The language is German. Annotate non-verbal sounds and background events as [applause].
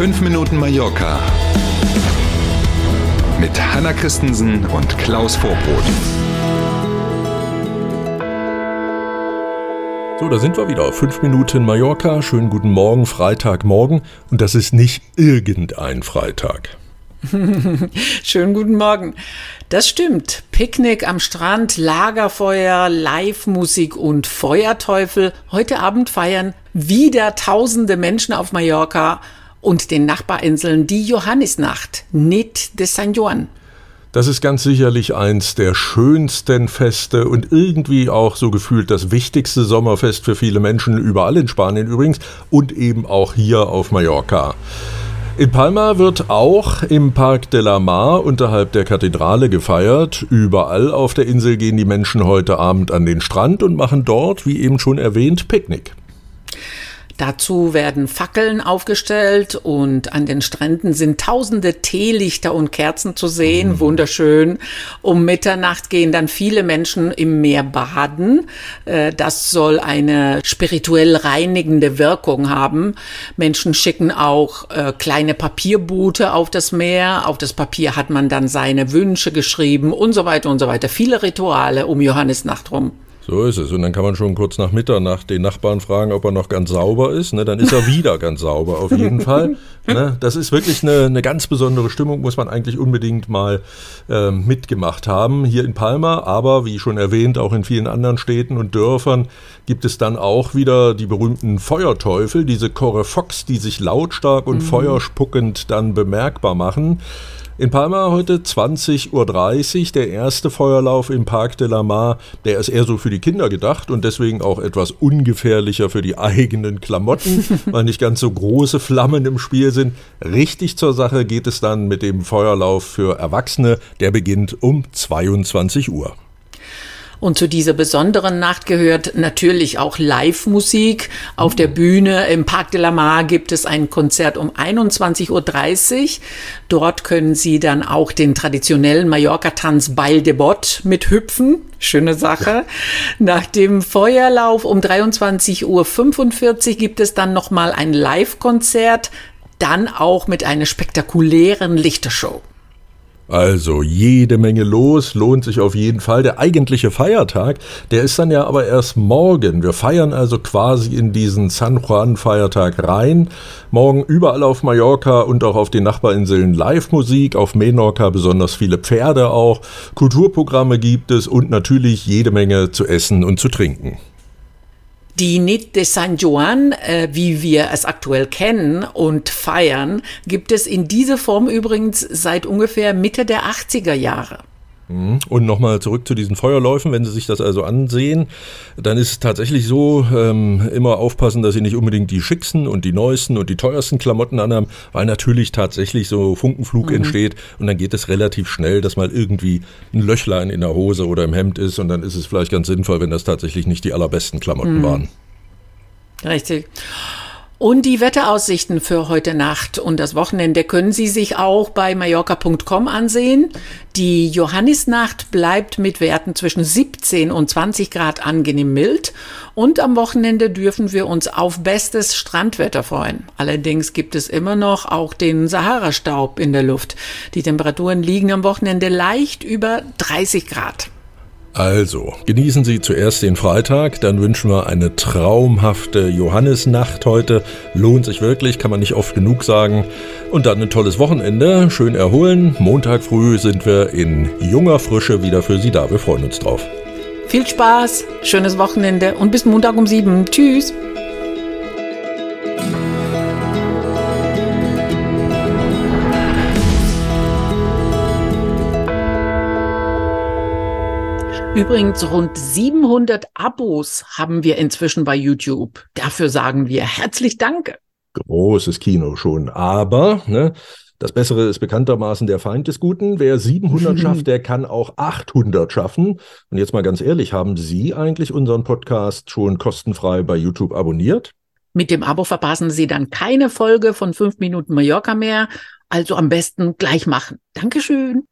5 Minuten Mallorca mit Hanna Christensen und Klaus Vorbrot. So, da sind wir wieder. Fünf Minuten Mallorca. Schönen guten Morgen, Freitagmorgen. Und das ist nicht irgendein Freitag. [laughs] Schönen guten Morgen. Das stimmt. Picknick am Strand, Lagerfeuer, Live-Musik und Feuerteufel. Heute Abend feiern wieder tausende Menschen auf Mallorca und den Nachbarinseln die Johannisnacht, Nit de San Juan. Das ist ganz sicherlich eins der schönsten Feste und irgendwie auch so gefühlt das wichtigste Sommerfest für viele Menschen, überall in Spanien übrigens und eben auch hier auf Mallorca. In Palma wird auch im Parc de la Mar unterhalb der Kathedrale gefeiert. Überall auf der Insel gehen die Menschen heute Abend an den Strand und machen dort, wie eben schon erwähnt, Picknick. Dazu werden Fackeln aufgestellt und an den Stränden sind tausende Teelichter und Kerzen zu sehen. Mhm. Wunderschön. Um Mitternacht gehen dann viele Menschen im Meer baden. Äh, das soll eine spirituell reinigende Wirkung haben. Menschen schicken auch äh, kleine Papierboote auf das Meer. Auf das Papier hat man dann seine Wünsche geschrieben und so weiter und so weiter. Viele Rituale um Johannisnacht rum. So ist es. Und dann kann man schon kurz nach Mitternacht den Nachbarn fragen, ob er noch ganz sauber ist. Ne, dann ist er wieder ganz sauber, auf jeden [laughs] Fall. Ne, das ist wirklich eine, eine, ganz besondere Stimmung, muss man eigentlich unbedingt mal äh, mitgemacht haben. Hier in Palma, aber wie schon erwähnt, auch in vielen anderen Städten und Dörfern gibt es dann auch wieder die berühmten Feuerteufel, diese Fox, die sich lautstark und mhm. feuerspuckend dann bemerkbar machen. In Palma heute 20.30 Uhr der erste Feuerlauf im Parc de la Mar. Der ist eher so für die Kinder gedacht und deswegen auch etwas ungefährlicher für die [laughs] eigenen Klamotten, weil nicht ganz so große Flammen im Spiel sind. Richtig zur Sache geht es dann mit dem Feuerlauf für Erwachsene. Der beginnt um 22 Uhr. Und zu dieser besonderen Nacht gehört natürlich auch Live-Musik. Auf der Bühne im Parc de la Mar gibt es ein Konzert um 21.30 Uhr. Dort können Sie dann auch den traditionellen Mallorca-Tanz Bail de Bot mithüpfen. Schöne Sache. Nach dem Feuerlauf um 23.45 Uhr gibt es dann nochmal ein Live-Konzert, dann auch mit einer spektakulären Lichtershow. Also jede Menge los, lohnt sich auf jeden Fall. Der eigentliche Feiertag, der ist dann ja aber erst morgen. Wir feiern also quasi in diesen San Juan-Feiertag rein. Morgen überall auf Mallorca und auch auf den Nachbarinseln Live-Musik, auf Menorca besonders viele Pferde auch. Kulturprogramme gibt es und natürlich jede Menge zu essen und zu trinken. Die Nit de San Juan, äh, wie wir es aktuell kennen und feiern, gibt es in dieser Form übrigens seit ungefähr Mitte der 80er Jahre. Mhm. Und nochmal zurück zu diesen Feuerläufen, wenn Sie sich das also ansehen, dann ist es tatsächlich so, ähm, immer aufpassen, dass Sie nicht unbedingt die schicksten und die neuesten und die teuersten Klamotten anhaben, weil natürlich tatsächlich so Funkenflug mhm. entsteht und dann geht es relativ schnell, dass mal irgendwie ein Löchlein in der Hose oder im Hemd ist und dann ist es vielleicht ganz sinnvoll, wenn das tatsächlich nicht die allerbesten Klamotten mhm. waren. Richtig. Und die Wetteraussichten für heute Nacht und das Wochenende können Sie sich auch bei mallorca.com ansehen. Die Johannisnacht bleibt mit Werten zwischen 17 und 20 Grad angenehm mild und am Wochenende dürfen wir uns auf bestes Strandwetter freuen. Allerdings gibt es immer noch auch den Sahara-Staub in der Luft. Die Temperaturen liegen am Wochenende leicht über 30 Grad. Also, genießen Sie zuerst den Freitag, dann wünschen wir eine traumhafte Johannisnacht heute. Lohnt sich wirklich, kann man nicht oft genug sagen. Und dann ein tolles Wochenende, schön erholen. Montag früh sind wir in junger Frische wieder für Sie da. Wir freuen uns drauf. Viel Spaß, schönes Wochenende und bis Montag um sieben. Tschüss. Übrigens, rund 700 Abos haben wir inzwischen bei YouTube. Dafür sagen wir herzlich Danke. Großes Kino schon. Aber ne, das Bessere ist bekanntermaßen der Feind des Guten. Wer 700 [laughs] schafft, der kann auch 800 schaffen. Und jetzt mal ganz ehrlich, haben Sie eigentlich unseren Podcast schon kostenfrei bei YouTube abonniert? Mit dem Abo verpassen Sie dann keine Folge von 5 Minuten Mallorca mehr. Also am besten gleich machen. Dankeschön.